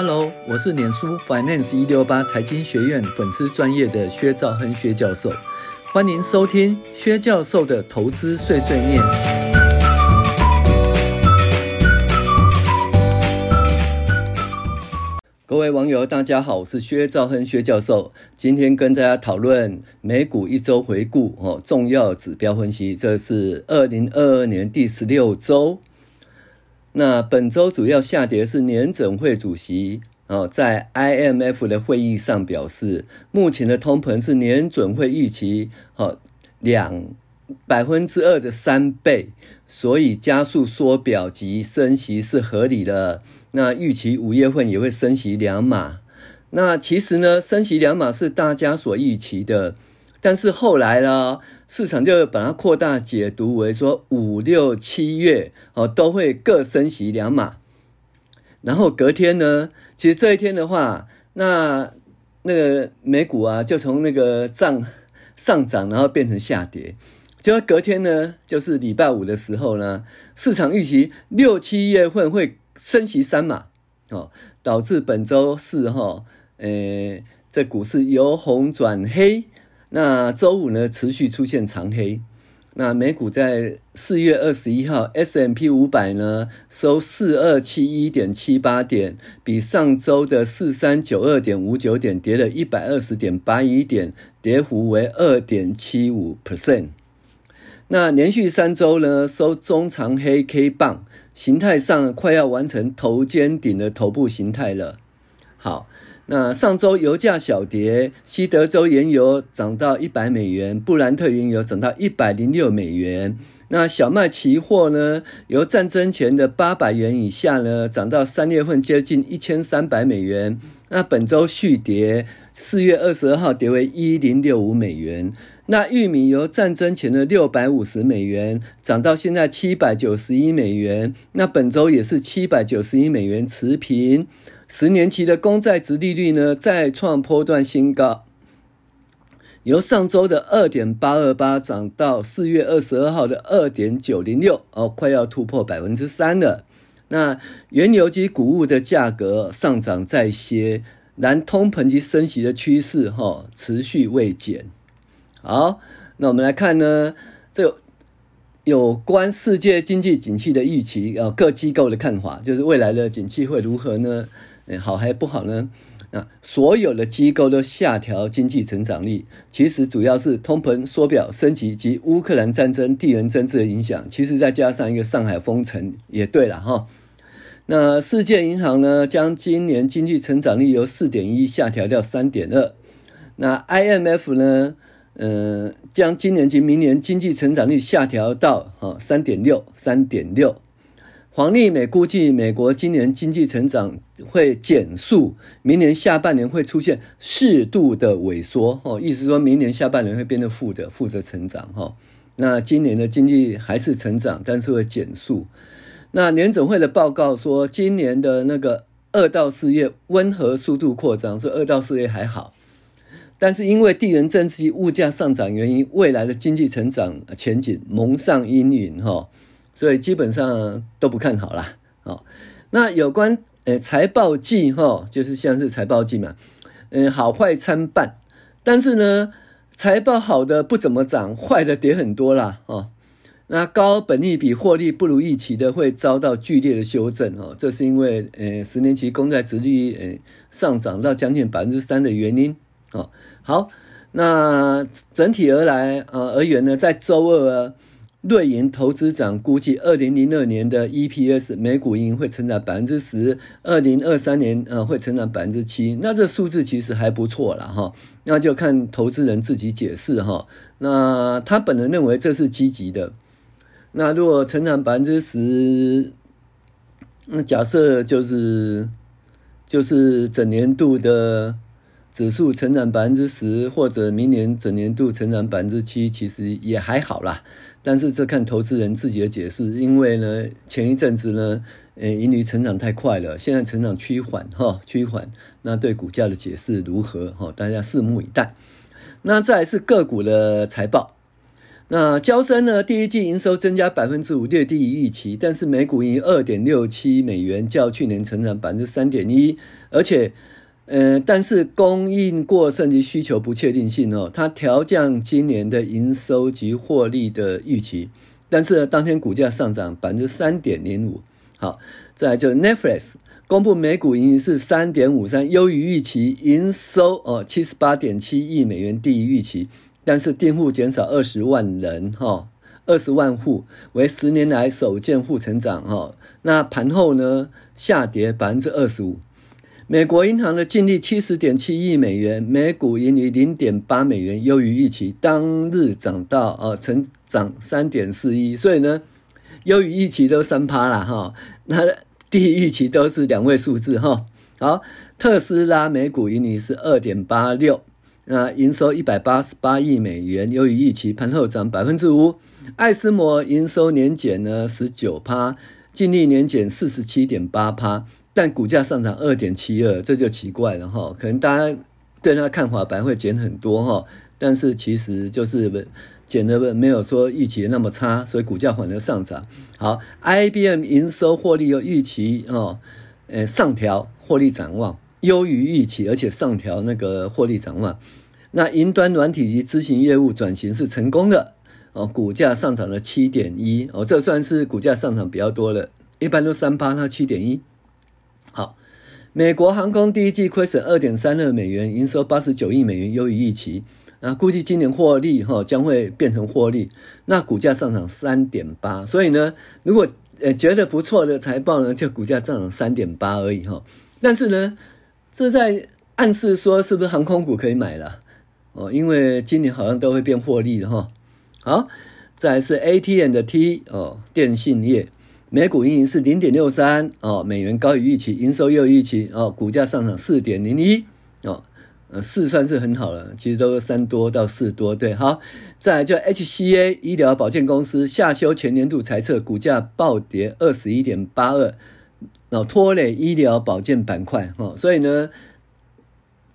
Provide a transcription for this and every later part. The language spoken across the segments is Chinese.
Hello，我是脸书 Finance 一六八财经学院粉丝专业的薛兆亨薛教授，欢迎收听薛教授的投资碎碎念。各位网友，大家好，我是薛兆亨薛教授，今天跟大家讨论美股一周回顾哦，重要指标分析，这是二零二二年第十六周。那本周主要下跌是年准会主席哦，在 IMF 的会议上表示，目前的通膨是年准会预期哦两百分之二的三倍，所以加速缩表及升息是合理的。那预期五月份也会升息两码。那其实呢，升息两码是大家所预期的，但是后来呢？市场就把它扩大解读为说五六七月哦都会各升息两码，然后隔天呢，其实这一天的话，那那个美股啊就从那个涨上涨，然后变成下跌。结果隔天呢，就是礼拜五的时候呢，市场预期六七月份会升息三码哦，导致本周四哈，呃，这股市由红转黑。那周五呢，持续出现长黑。那美股在四月二十一号，S&P 五百呢收四二七一点七八点，比上周的四三九二点五九点跌了一百二十点八一点，跌幅为二点七五 percent。那连续三周呢，收中长黑 K 棒，形态上快要完成头肩顶的头部形态了。好。那上周油价小跌，西德州原油涨到一百美元，布兰特原油涨到一百零六美元。那小麦期货呢，由战争前的八百元以下呢，涨到三月份接近一千三百美元。那本周续跌，四月二十二号跌为一零六五美元。那玉米由战争前的六百五十美元涨到现在七百九十一美元。那本周也是七百九十一美元持平。十年期的公债殖利率呢，再创波段新高，由上周的二点八二八涨到四月二十二号的二点九零六，哦，快要突破百分之三了。那原油及谷物的价格上涨在歇，然通膨及升息的趋势哈、哦、持续未减。好，那我们来看呢，这有关世界经济景气的预期啊，各机构的看法，就是未来的景气会如何呢？好还不好呢？啊，所有的机构都下调经济成长率，其实主要是通膨缩表升级及乌克兰战争、地缘政治的影响。其实再加上一个上海封城，也对了哈。那世界银行呢，将今年经济成长率由四点一下调到三点二。那 IMF 呢，嗯，将今年及明年经济成长率下调到哈三点六，三点六。黄丽美估计，美国今年经济成长会减速，明年下半年会出现适度的萎缩。哦，意思说明年下半年会变得负的，负的成长。哈，那今年的经济还是成长，但是会减速。那联准会的报告说，今年的那个二到四月温和速度扩张，所以二到四月还好，但是因为地缘政治、物价上涨原因，未来的经济成长前景蒙上阴云。哈。所以基本上都不看好啦。哦，那有关呃财报季哈，就是像是财报季嘛，嗯，好坏参半。但是呢，财报好的不怎么涨，坏的跌很多啦。哦，那高本益比获利不如预期的会遭到剧烈的修正哦，这是因为呃十年期公债殖率呃上涨到将近百分之三的原因。哦，好，那整体而来呃而言呢，在周二。瑞银投资长估计，二零零二年的 EPS 每股盈会成长百分之十，二零二三年呃会成长百分之七。那这数字其实还不错了哈，那就看投资人自己解释哈。那他本人认为这是积极的。那如果成长百分之十，那假设就是就是整年度的指数成长百分之十，或者明年整年度成长百分之七，其实也还好啦。但是这看投资人自己的解释，因为呢，前一阵子呢，呃，盈余成长太快了，现在成长趋缓哈，趋缓，那对股价的解释如何哈？大家拭目以待。那再来是个股的财报，那交生呢，第一季营收增加百分之五，略低于预期，但是每股盈二点六七美元，较去年成长百分之三点一，而且，呃，但是供应过剩及需求不确定性哦，它调降今年的营收及获利的预期，但是呢，当天股价上涨百分之三点零五。好，再来就是 Netflix 公布每股盈余是三点五三，优于预期，营收哦七十八点七亿美元，低于预期。但是订户减少二十万人，哈，二十万户为十年来首见负成长，哈。那盘后呢，下跌百分之二十五。美国银行的净利七十点七亿美元，每股盈利零点八美元，优于预期，当日涨到呃成长三点四一，所以呢，优于预期都三趴了，哈。那低于预期都是两位数字，哈。好，特斯拉每股盈利是二点八六。那营收一百八十八亿美元，优于预期，盘后涨百分之五。艾斯摩营收年减呢十九趴，净利年减四十七点八趴，但股价上涨二点七二，这就奇怪了哈。可能大家对它看法本来会减很多哈，但是其实就是减的没有说预期那么差，所以股价反而上涨。好，IBM 营收获利有预期哦，呃上调获利展望。优于预期，而且上调那个获利展望。那云端软体及咨询业务转型是成功的哦，股价上涨了七点一哦，这算是股价上涨比较多的，一般都三八，到七点一。美国航空第一季亏损二点三二美元，营收八十九亿美元，优于预期。那估计今年获利哈将会变成获利，那股价上涨三点八。所以呢，如果呃觉得不错的财报呢，就股价上涨三点八而已哈。但是呢，这在暗示说，是不是航空股可以买了？哦，因为今年好像都会变获利了哈。好，再来是 A T N 的 T 哦，电信业每股盈盈是零点六三哦，美元高于预期，营收又预期哦，股价上涨四点零一哦，呃，四算是很好了，其实都是三多到四多，对，好，再来就 HCA 医疗保健公司下修全年度财测，股价暴跌二十一点八二。然后拖累医疗保健板块，哈，所以呢，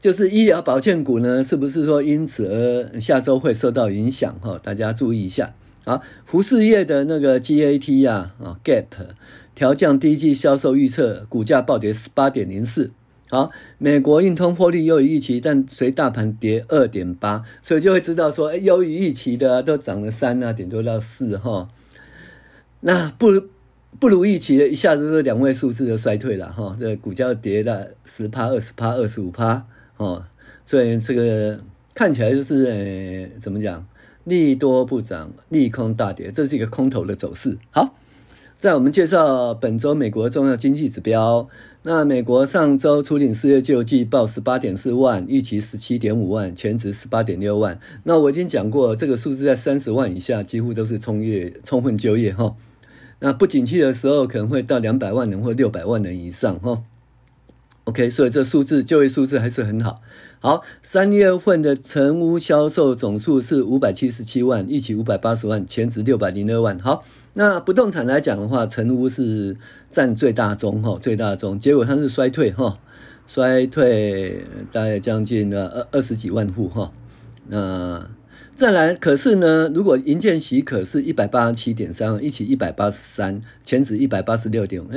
就是医疗保健股呢，是不是说因此而下周会受到影响？哈，大家注意一下。啊，服饰业的那个 GAT 呀，啊，Gap 调降第一季销售预测，股价暴跌十八点零四。好，美国运通获利优于预期，但随大盘跌二点八，所以就会知道说，哎，优于预期的都涨了三啊，顶多到四哈，那不如。不如预期的，一下子是两位数字的衰退了哈，这股价跌了十趴、二十趴、二十五趴哦，所以这个看起来就是呃，怎么讲，利多不涨，利空大跌，这是一个空头的走势。好，在我们介绍本周美国重要经济指标，那美国上周初领失业救济报十八点四万，预期十七点五万，全值十八点六万。那我已经讲过，这个数字在三十万以下，几乎都是充业充分就业哈。那不景气的时候，可能会到两百万人或六百万人以上，哈。OK，所以这数字就业数字还是很好。好，三月份的成屋销售总数是五百七十七万，预期五百八十万，前值六百零二万。好，那不动产来讲的话，成屋是占最大宗，哈，最大宗。结果它是衰退，哈，衰退大概将近了二二十几万户，哈。那再来，可是呢，如果营建许可是一百八十七点三万，一起一百八十三，前值一百八十六点五，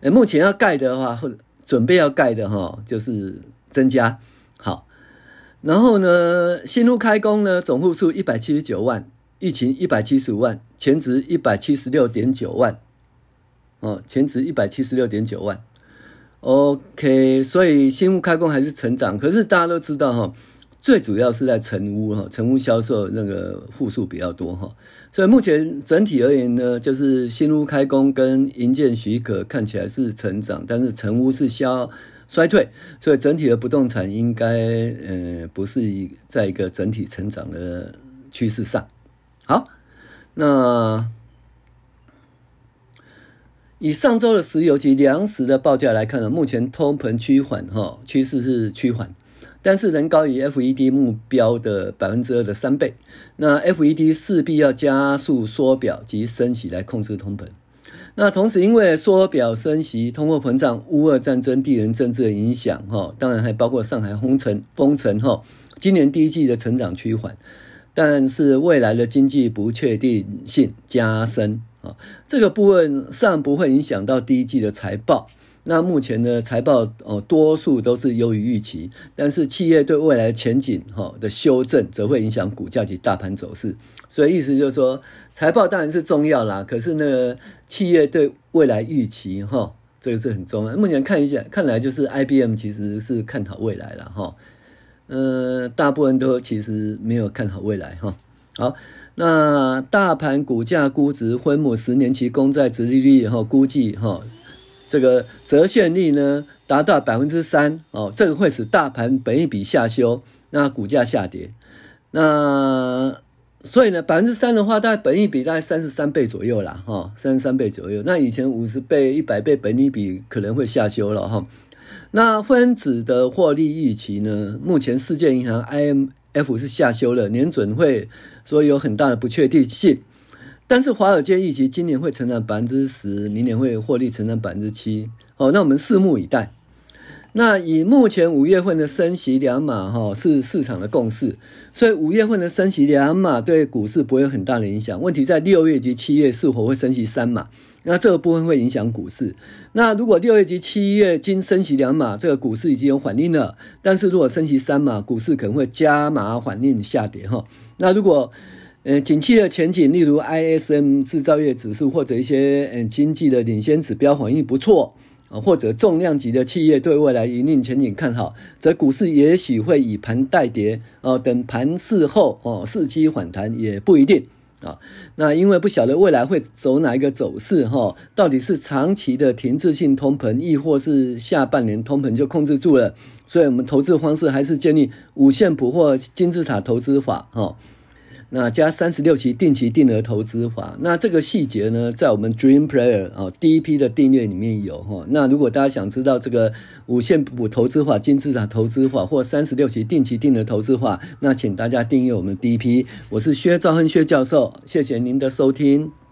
哎，目前要盖的话，或者准备要盖的哈，就是增加。然后呢，新屋开工呢，总户数一百七十九万，疫情一百七十五万，前值一百七十六点九万，哦，前值一百七十六点九万。OK，所以新屋开工还是成长，可是大家都知道哈。最主要是在成屋哈，成屋销售那个户数比较多哈，所以目前整体而言呢，就是新屋开工跟营建许可看起来是成长，但是成屋是消衰退，所以整体的不动产应该呃不是一在一个整体成长的趋势上。好，那以上周的石油及粮食的报价来看呢，目前通膨趋缓哈，趋势是趋缓。但是仍高于 FED 目标的百分之二的三倍，那 FED 势必要加速缩表及升息来控制通膨。那同时因为缩表升息、通货膨胀、乌俄战争、地缘政治的影响，哈，当然还包括上海封城、封城，哈，今年第一季的成长趋缓，但是未来的经济不确定性加深啊，这个部分尚不会影响到第一季的财报。那目前呢，财报哦多数都是优于预期，但是企业对未来前景哈的修正，则会影响股价及大盘走势。所以意思就是说，财报当然是重要啦，可是呢，企业对未来预期哈，这个是很重要。目前看一下，看来就是 IBM 其实是看好未来了哈。呃，大部分都其实没有看好未来哈。好，那大盘股价估值分母十年期公债殖利率哈，估计哈，这个折现率呢达到百分之三哦，这个会使大盘本益比下修，那股价下跌。那所以呢，百分之三的话，大概本益比大概三十三倍左右啦哈，三十三倍左右。那以前五十倍、一百倍本益比可能会下修了哈。那分子的获利预期呢？目前世界银行 IMF 是下修了，年准会说有很大的不确定性。但是华尔街预期今年会成长百分之十，明年会获利成长百分之七。哦，那我们拭目以待。那以目前五月份的升息两码哈是市场的共识，所以五月份的升息两码对股市不会有很大的影响。问题在六月及七月是否会升息三码？那这个部分会影响股市。那如果六月及七月经升息两码，这个股市已经有反应了。但是如果升息三码，股市可能会加码反应下跌哈。那如果呃景气的前景，例如 ISM 制造业指数或者一些嗯经济的领先指标反应不错。啊，或者重量级的企业对未来营运前景看好，则股市也许会以盘代跌哦，等盘势后哦，伺机反弹也不一定啊。那因为不晓得未来会走哪一个走势哈，到底是长期的停滞性通膨，亦或是下半年通膨就控制住了，所以我们投资方式还是建立五线谱或金字塔投资法哈。那加三十六期定期定额投资法，那这个细节呢，在我们 Dream Player 啊第一批的订阅里面有哈。那如果大家想知道这个五线谱投资法、金字塔投资法或三十六期定期定额投资法，那请大家订阅我们第一批。我是薛兆恒薛教授，谢谢您的收听。